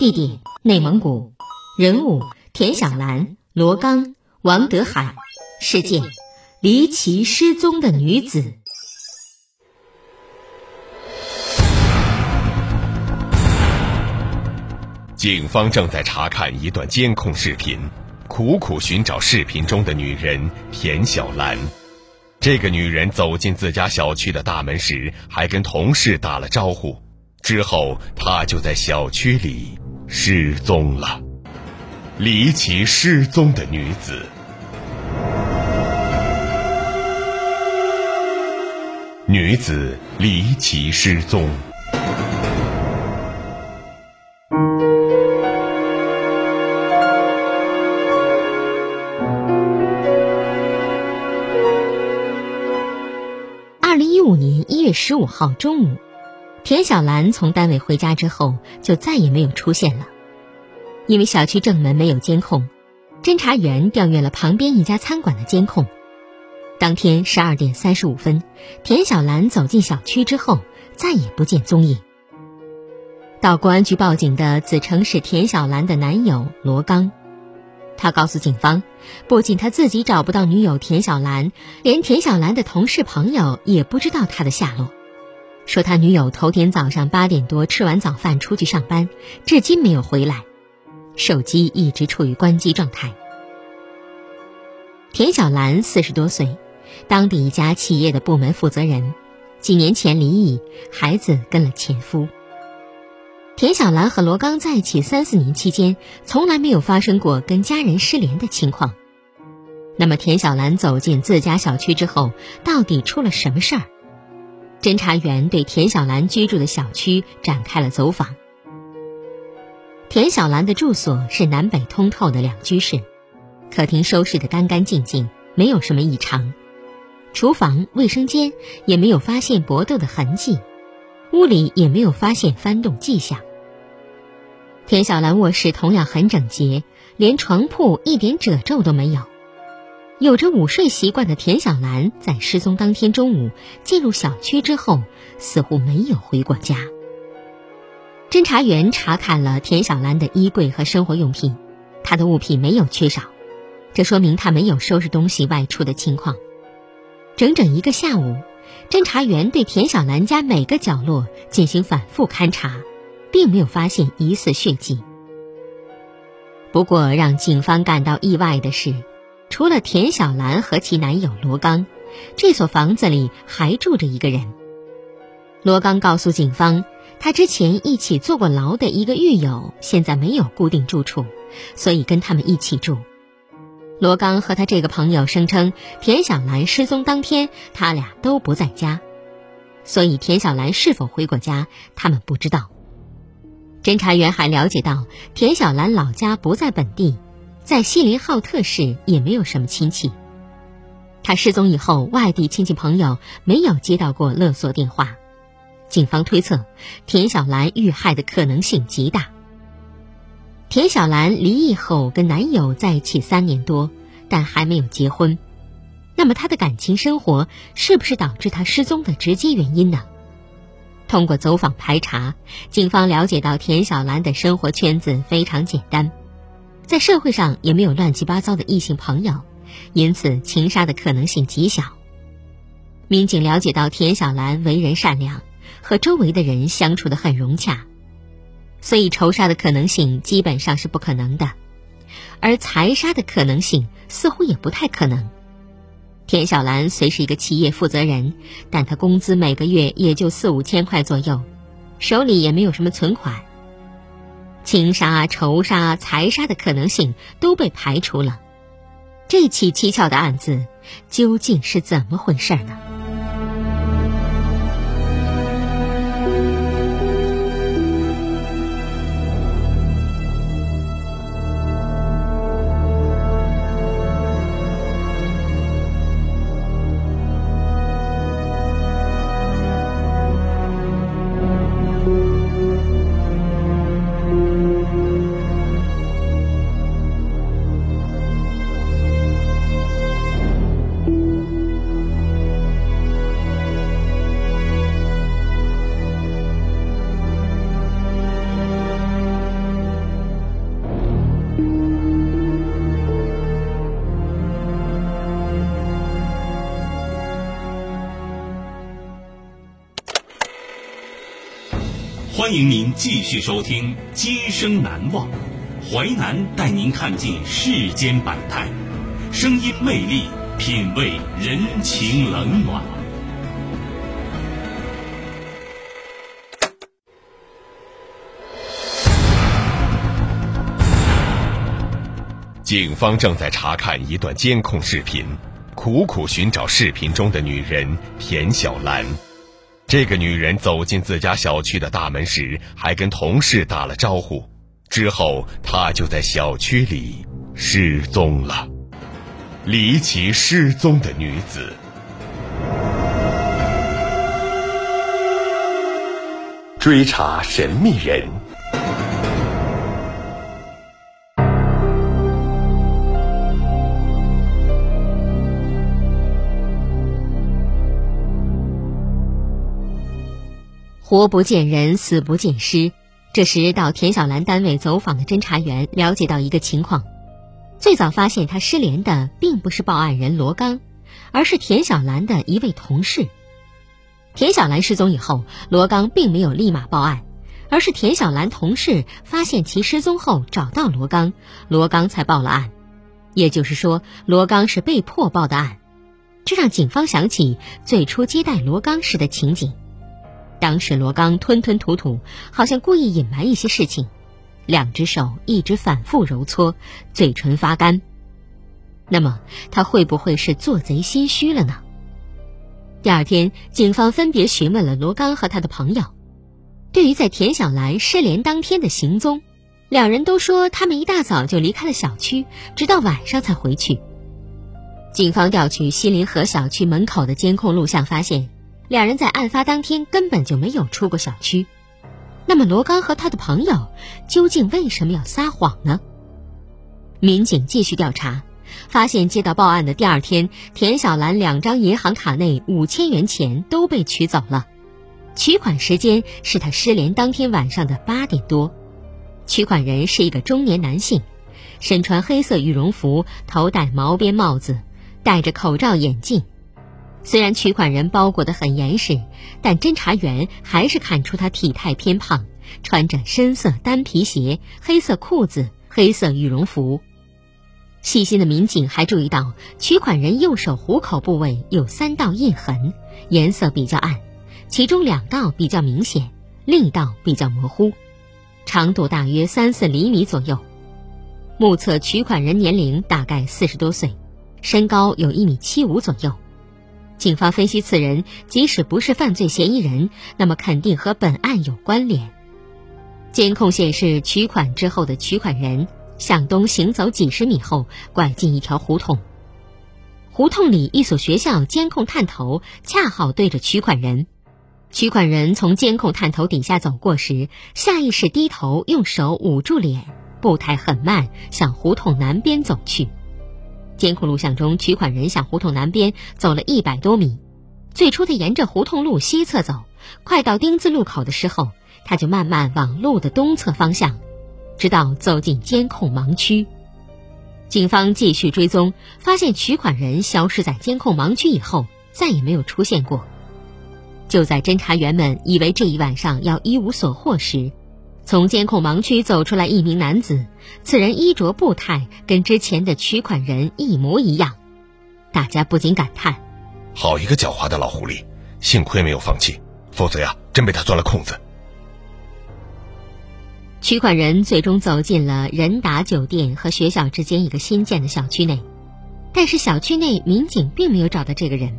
地点内蒙古，人物田小兰、罗刚、王德海。事件：离奇失踪的女子。警方正在查看一段监控视频，苦苦寻找视频中的女人田小兰。这个女人走进自家小区的大门时，还跟同事打了招呼，之后她就在小区里失踪了。离奇失踪的女子。女子离奇失踪。二零一五年一月十五号中午，田小兰从单位回家之后，就再也没有出现了。因为小区正门没有监控，侦查员调阅了旁边一家餐馆的监控。当天十二点三十五分，田小兰走进小区之后，再也不见踪影。到公安局报警的自称是田小兰的男友罗刚，他告诉警方，不仅他自己找不到女友田小兰，连田小兰的同事朋友也不知道他的下落。说他女友头天早上八点多吃完早饭出去上班，至今没有回来，手机一直处于关机状态。田小兰四十多岁。当地一家企业的部门负责人，几年前离异，孩子跟了前夫。田小兰和罗刚在一起三四年期间，从来没有发生过跟家人失联的情况。那么，田小兰走进自家小区之后，到底出了什么事儿？侦查员对田小兰居住的小区展开了走访。田小兰的住所是南北通透的两居室，客厅收拾得干干净净，没有什么异常。厨房、卫生间也没有发现搏斗的痕迹，屋里也没有发现翻动迹象。田小兰卧室同样很整洁，连床铺一点褶皱都没有。有着午睡习惯的田小兰在失踪当天中午进入小区之后，似乎没有回过家。侦查员查看了田小兰的衣柜和生活用品，她的物品没有缺少，这说明她没有收拾东西外出的情况。整整一个下午，侦查员对田小兰家每个角落进行反复勘查，并没有发现疑似血迹。不过，让警方感到意外的是，除了田小兰和其男友罗刚，这所房子里还住着一个人。罗刚告诉警方，他之前一起坐过牢的一个狱友，现在没有固定住处，所以跟他们一起住。罗刚和他这个朋友声称，田小兰失踪当天，他俩都不在家，所以田小兰是否回过家，他们不知道。侦查员还了解到，田小兰老家不在本地，在锡林浩特市也没有什么亲戚。他失踪以后，外地亲戚朋友没有接到过勒索电话，警方推测，田小兰遇害的可能性极大。田小兰离异后跟男友在一起三年多，但还没有结婚。那么她的感情生活是不是导致她失踪的直接原因呢？通过走访排查，警方了解到田小兰的生活圈子非常简单，在社会上也没有乱七八糟的异性朋友，因此情杀的可能性极小。民警了解到田小兰为人善良，和周围的人相处的很融洽。所以仇杀的可能性基本上是不可能的，而财杀的可能性似乎也不太可能。田小兰虽是一个企业负责人，但她工资每个月也就四五千块左右，手里也没有什么存款。情杀、仇杀、财杀的可能性都被排除了，这起蹊跷的案子究竟是怎么回事呢？欢迎您继续收听《今生难忘》，淮南带您看尽世间百态，声音魅力，品味人情冷暖。警方正在查看一段监控视频，苦苦寻找视频中的女人田小兰。这个女人走进自家小区的大门时，还跟同事打了招呼。之后，她就在小区里失踪了。离奇失踪的女子，追查神秘人。活不见人，死不见尸。这时，到田小兰单位走访的侦查员了解到一个情况：最早发现她失联的并不是报案人罗刚，而是田小兰的一位同事。田小兰失踪以后，罗刚并没有立马报案，而是田小兰同事发现其失踪后找到罗刚，罗刚才报了案。也就是说，罗刚是被迫报的案，这让警方想起最初接待罗刚时的情景。当时罗刚吞吞吐吐，好像故意隐瞒一些事情，两只手一直反复揉搓，嘴唇发干。那么他会不会是做贼心虚了呢？第二天，警方分别询问了罗刚和他的朋友，对于在田小兰失联当天的行踪，两人都说他们一大早就离开了小区，直到晚上才回去。警方调取西林河小区门口的监控录像，发现。两人在案发当天根本就没有出过小区，那么罗刚和他的朋友究竟为什么要撒谎呢？民警继续调查，发现接到报案的第二天，田小兰两张银行卡内五千元钱都被取走了，取款时间是他失联当天晚上的八点多，取款人是一个中年男性，身穿黑色羽绒服，头戴毛边帽子，戴着口罩眼镜。虽然取款人包裹得很严实，但侦查员还是看出他体态偏胖，穿着深色单皮鞋、黑色裤子、黑色羽绒服。细心的民警还注意到，取款人右手虎口部位有三道印痕，颜色比较暗，其中两道比较明显，另一道比较模糊，长度大约三四厘米左右。目测取款人年龄大概四十多岁，身高有一米七五左右。警方分析，此人即使不是犯罪嫌疑人，那么肯定和本案有关联。监控显示，取款之后的取款人向东行走几十米后，拐进一条胡同。胡同里一所学校监控探头恰好对着取款人。取款人从监控探头底下走过时，下意识低头，用手捂住脸，步态很慢，向胡同南边走去。监控录像中，取款人向胡同南边走了一百多米。最初，他沿着胡同路西侧走，快到丁字路口的时候，他就慢慢往路的东侧方向，直到走进监控盲区。警方继续追踪，发现取款人消失在监控盲区以后，再也没有出现过。就在侦查员们以为这一晚上要一无所获时，从监控盲区走出来一名男子，此人衣着步态跟之前的取款人一模一样，大家不禁感叹：好一个狡猾的老狐狸！幸亏没有放弃，否则呀，真被他钻了空子。取款人最终走进了仁达酒店和学校之间一个新建的小区内，但是小区内民警并没有找到这个人，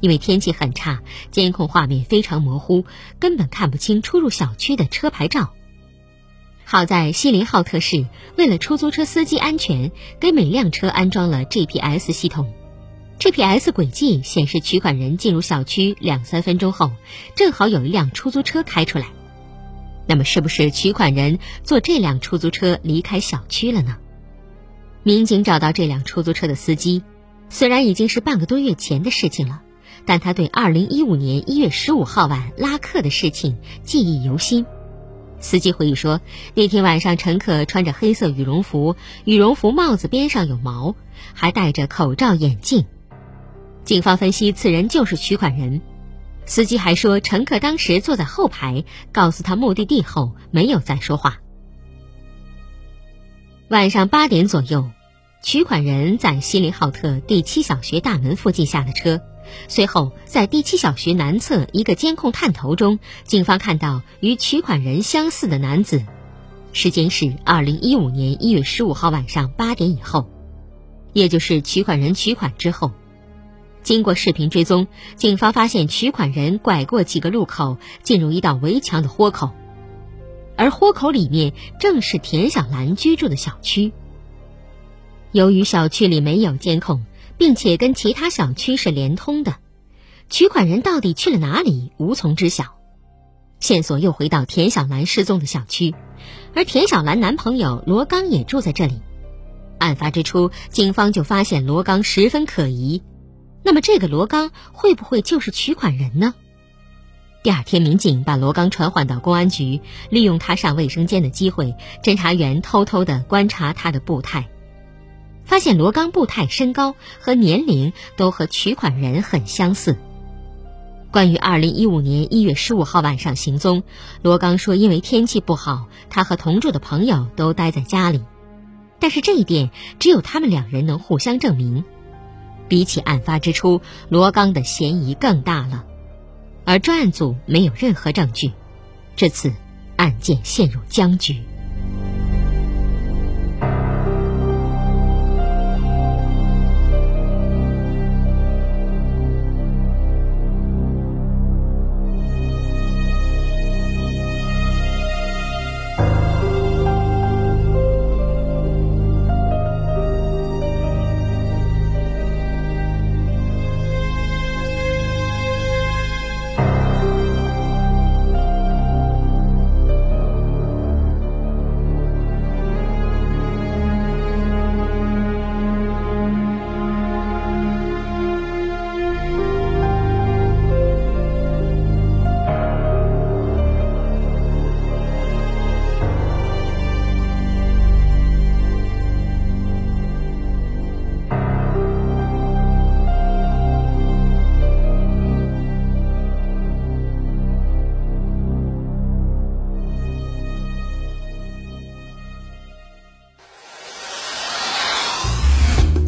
因为天气很差，监控画面非常模糊，根本看不清出入小区的车牌照。好在锡林浩特市为了出租车司机安全，给每辆车安装了 GPS 系统，GPS 轨迹显示取款人进入小区两三分钟后，正好有一辆出租车开出来。那么，是不是取款人坐这辆出租车离开小区了呢？民警找到这辆出租车的司机，虽然已经是半个多月前的事情了，但他对2015年1月15号晚拉客的事情记忆犹新。司机回忆说，那天晚上乘客穿着黑色羽绒服，羽绒服帽子边上有毛，还戴着口罩眼镜。警方分析，此人就是取款人。司机还说，乘客当时坐在后排，告诉他目的地后没有再说话。晚上八点左右，取款人在锡林浩特第七小学大门附近下了车，随后在第七小学南侧一个监控探头中，警方看到与取款人相似的男子，时间是二零一五年一月十五号晚上八点以后，也就是取款人取款之后。经过视频追踪，警方发现取款人拐过几个路口，进入一道围墙的豁口，而豁口里面正是田小兰居住的小区。由于小区里没有监控，并且跟其他小区是连通的，取款人到底去了哪里，无从知晓。线索又回到田小兰失踪的小区，而田小兰男朋友罗刚也住在这里。案发之初，警方就发现罗刚十分可疑。那么，这个罗刚会不会就是取款人呢？第二天，民警把罗刚传唤到公安局，利用他上卫生间的机会，侦查员偷偷的观察他的步态，发现罗刚步态、身高和年龄都和取款人很相似。关于二零一五年一月十五号晚上行踪，罗刚说，因为天气不好，他和同住的朋友都待在家里，但是这一点只有他们两人能互相证明。比起案发之初，罗刚的嫌疑更大了，而专案组没有任何证据，这次，案件陷入僵局。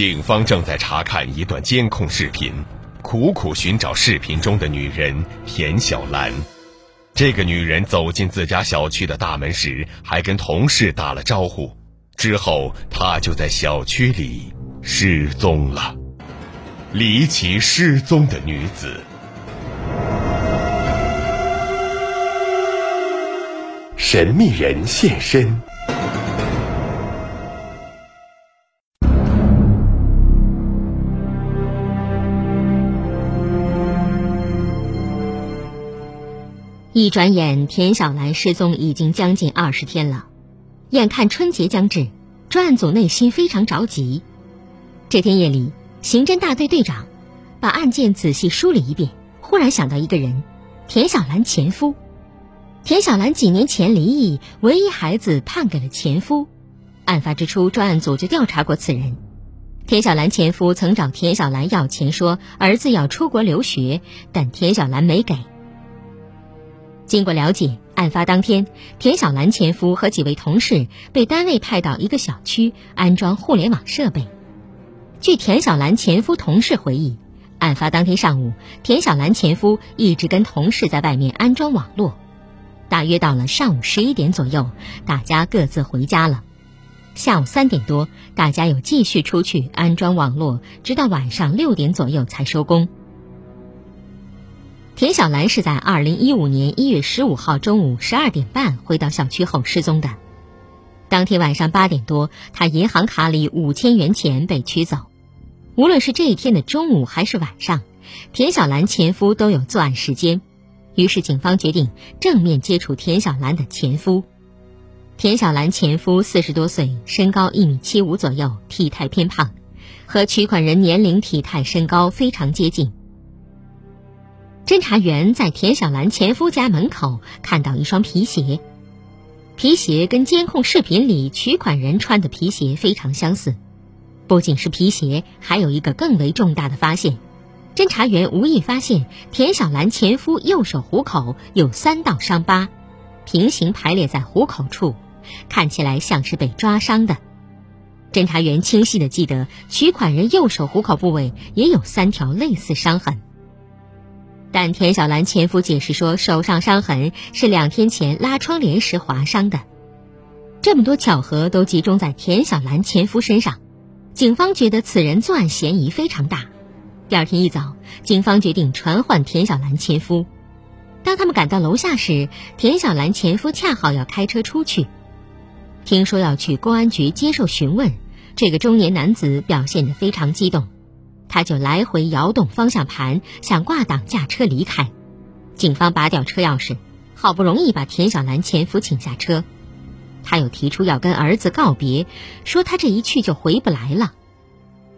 警方正在查看一段监控视频，苦苦寻找视频中的女人田小兰。这个女人走进自家小区的大门时，还跟同事打了招呼，之后她就在小区里失踪了。离奇失踪的女子，神秘人现身。一转眼，田小兰失踪已经将近二十天了。眼看春节将至，专案组内心非常着急。这天夜里，刑侦大队队长把案件仔细梳理一遍，忽然想到一个人——田小兰前夫。田小兰几年前离异，唯一孩子判给了前夫。案发之初，专案组就调查过此人。田小兰前夫曾找田小兰要钱，说儿子要出国留学，但田小兰没给。经过了解，案发当天，田小兰前夫和几位同事被单位派到一个小区安装互联网设备。据田小兰前夫同事回忆，案发当天上午，田小兰前夫一直跟同事在外面安装网络。大约到了上午十一点左右，大家各自回家了。下午三点多，大家又继续出去安装网络，直到晚上六点左右才收工。田小兰是在二零一五年一月十五号中午十二点半回到小区后失踪的。当天晚上八点多，她银行卡里五千元钱被取走。无论是这一天的中午还是晚上，田小兰前夫都有作案时间。于是，警方决定正面接触田小兰的前夫。田小兰前夫四十多岁，身高一米七五左右，体态偏胖，和取款人年龄、体态、身高非常接近。侦查员在田小兰前夫家门口看到一双皮鞋，皮鞋跟监控视频里取款人穿的皮鞋非常相似。不仅是皮鞋，还有一个更为重大的发现。侦查员无意发现，田小兰前夫右手虎口有三道伤疤，平行排列在虎口处，看起来像是被抓伤的。侦查员清晰的记得，取款人右手虎口部位也有三条类似伤痕。但田小兰前夫解释说，手上伤痕是两天前拉窗帘时划伤的。这么多巧合都集中在田小兰前夫身上，警方觉得此人作案嫌疑非常大。第二天一早，警方决定传唤田小兰前夫。当他们赶到楼下时，田小兰前夫恰好要开车出去。听说要去公安局接受询问，这个中年男子表现得非常激动，他就来回摇动方向盘，想挂挡驾车离开。警方拔掉车钥匙，好不容易把田小兰前夫请下车。他又提出要跟儿子告别，说他这一去就回不来了。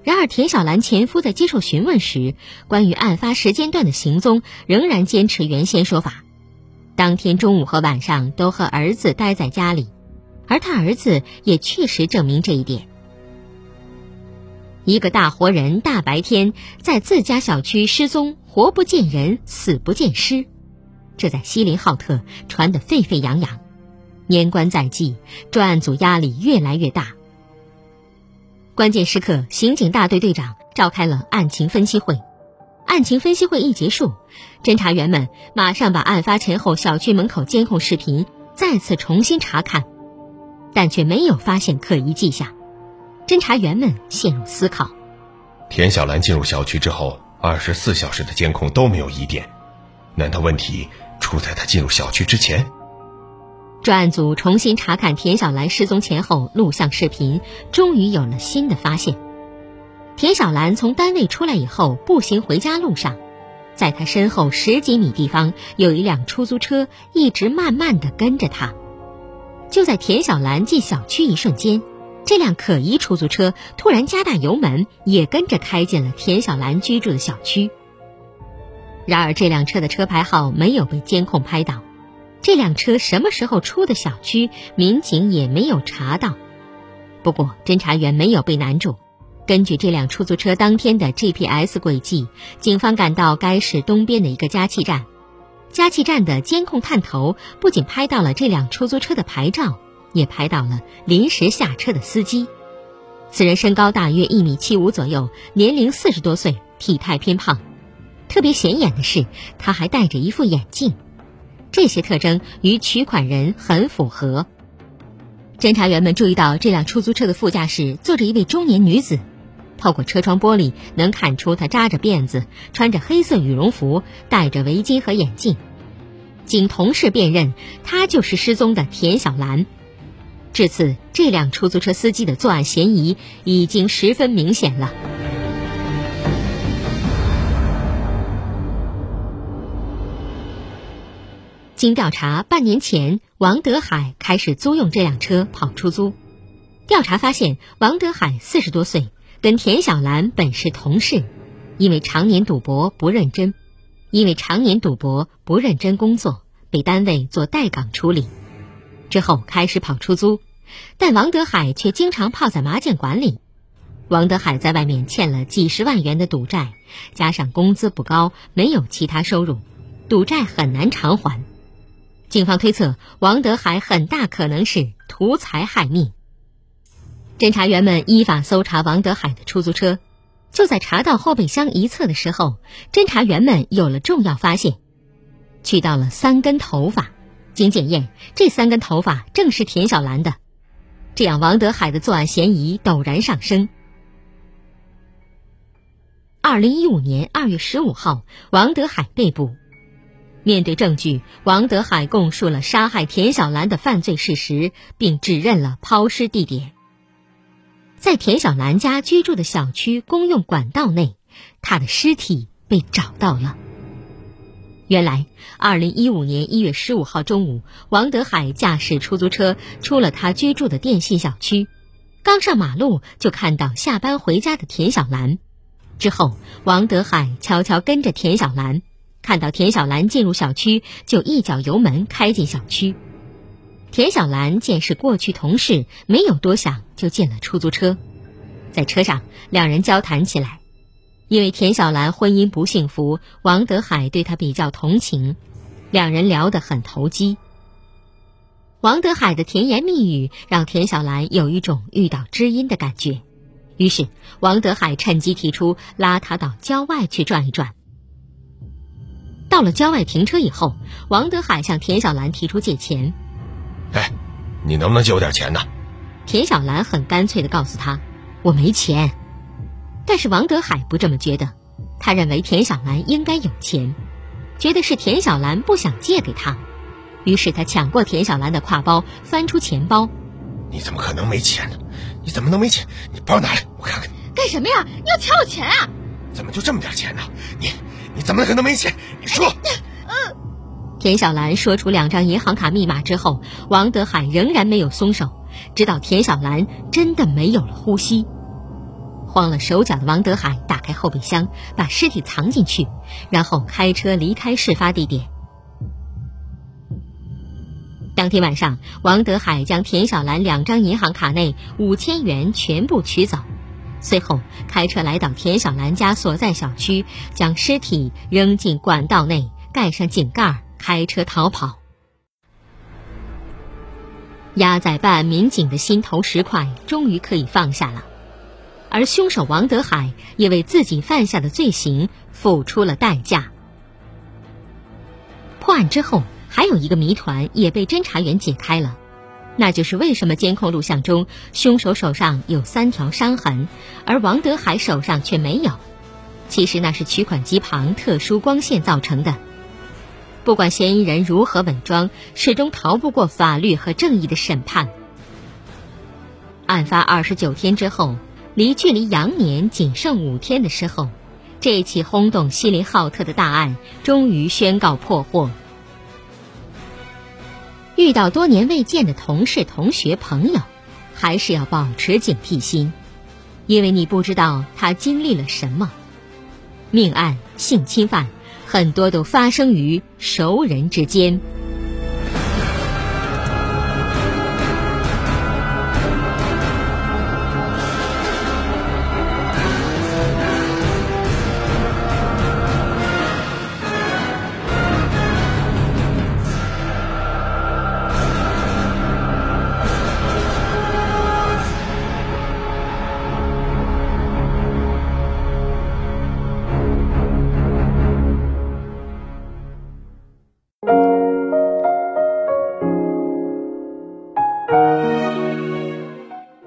然而，田小兰前夫在接受询问时，关于案发时间段的行踪仍然坚持原先说法。当天中午和晚上都和儿子待在家里，而他儿子也确实证明这一点。一个大活人大白天在自家小区失踪，活不见人，死不见尸，这在锡林浩特传得沸沸扬扬。年关在即，专案组压力越来越大。关键时刻，刑警大队队长召开了案情分析会。案情分析会一结束，侦查员们马上把案发前后小区门口监控视频再次重新查看，但却没有发现可疑迹象。侦查员们陷入思考：田小兰进入小区之后，二十四小时的监控都没有疑点，难道问题出在她进入小区之前？专案组重新查看田小兰失踪前后录像视频，终于有了新的发现。田小兰从单位出来以后，步行回家路上，在她身后十几米地方有一辆出租车一直慢慢的跟着她。就在田小兰进小区一瞬间，这辆可疑出租车突然加大油门，也跟着开进了田小兰居住的小区。然而，这辆车的车牌号没有被监控拍到。这辆车什么时候出的小区？民警也没有查到。不过，侦查员没有被难住。根据这辆出租车当天的 GPS 轨迹，警方赶到该市东边的一个加气站。加气站的监控探头不仅拍到了这辆出租车的牌照，也拍到了临时下车的司机。此人身高大约一米七五左右，年龄四十多岁，体态偏胖。特别显眼的是，他还戴着一副眼镜。这些特征与取款人很符合。侦查员们注意到，这辆出租车的副驾驶坐着一位中年女子，透过车窗玻璃能看出她扎着辫子，穿着黑色羽绒服，戴着围巾和眼镜。经同事辨认，她就是失踪的田小兰。至此，这辆出租车司机的作案嫌疑已经十分明显了。经调查，半年前王德海开始租用这辆车跑出租。调查发现，王德海四十多岁，跟田小兰本是同事，因为常年赌博不认真，因为常年赌博不认真工作，被单位做待岗处理。之后开始跑出租，但王德海却经常泡在麻将馆里。王德海在外面欠了几十万元的赌债，加上工资不高，没有其他收入，赌债很难偿还。警方推测，王德海很大可能是图财害命。侦查员们依法搜查王德海的出租车，就在查到后备箱一侧的时候，侦查员们有了重要发现，取到了三根头发。经检验，这三根头发正是田小兰的，这样王德海的作案嫌疑陡然上升。二零一五年二月十五号，王德海被捕。面对证据，王德海供述了杀害田小兰的犯罪事实，并指认了抛尸地点，在田小兰家居住的小区公用管道内，她的尸体被找到了。原来，二零一五年一月十五号中午，王德海驾驶出租车出了他居住的电信小区，刚上马路就看到下班回家的田小兰。之后，王德海悄悄跟着田小兰，看到田小兰进入小区，就一脚油门开进小区。田小兰见是过去同事，没有多想就进了出租车。在车上，两人交谈起来。因为田小兰婚姻不幸福，王德海对她比较同情，两人聊得很投机。王德海的甜言蜜语让田小兰有一种遇到知音的感觉。于是，王德海趁机提出拉她到郊外去转一转。到了郊外停车以后，王德海向田小兰提出借钱。哎，你能不能借我点钱呢？田小兰很干脆的告诉他：“我没钱。”但是王德海不这么觉得，他认为田小兰应该有钱，觉得是田小兰不想借给他，于是他抢过田小兰的挎包，翻出钱包。你怎么可能没钱呢？你怎么能没钱？你包拿来，我看看。干什么呀？你要抢我钱啊？怎么就这么点钱呢？你你怎么可能没钱？你说。嗯。田小兰说出两张银行卡密码之后，王德海仍然没有松手，直到田小兰真的没有了呼吸。慌了手脚的王德海打开后备箱，把尸体藏进去，然后开车离开事发地点。当天晚上，王德海将田小兰两张银行卡内五千元全部取走，随后开车来到田小兰家所在小区，将尸体扔进管道内，盖上井盖，开车逃跑。压在办案民警的心头石块终于可以放下了，而凶手王德海也为自己犯下的罪行付出了代价。破案之后。还有一个谜团也被侦查员解开了，那就是为什么监控录像中凶手手上有三条伤痕，而王德海手上却没有？其实那是取款机旁特殊光线造成的。不管嫌疑人如何伪装，始终逃不过法律和正义的审判。案发二十九天之后，离距离羊年仅剩五天的时候，这起轰动锡林浩特的大案终于宣告破获。遇到多年未见的同事、同学、朋友，还是要保持警惕心，因为你不知道他经历了什么。命案、性侵犯，很多都发生于熟人之间。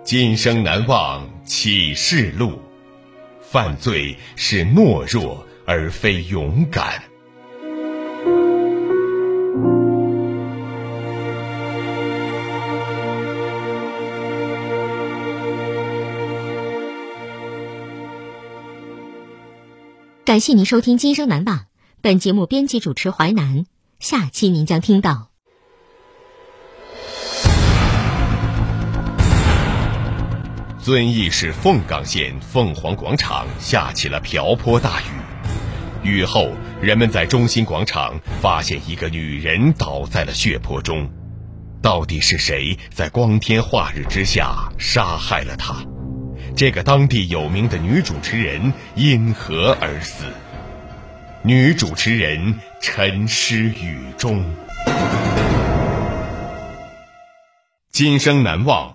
今生难忘启示录，犯罪是懦弱而非勇敢。感谢您收听《今生难忘》，本节目编辑主持淮南，下期您将听到。遵义市凤冈县凤凰广场下起了瓢泼大雨，雨后，人们在中心广场发现一个女人倒在了血泊中，到底是谁在光天化日之下杀害了她？这个当地有名的女主持人因何而死？女主持人沉尸雨中，今生难忘。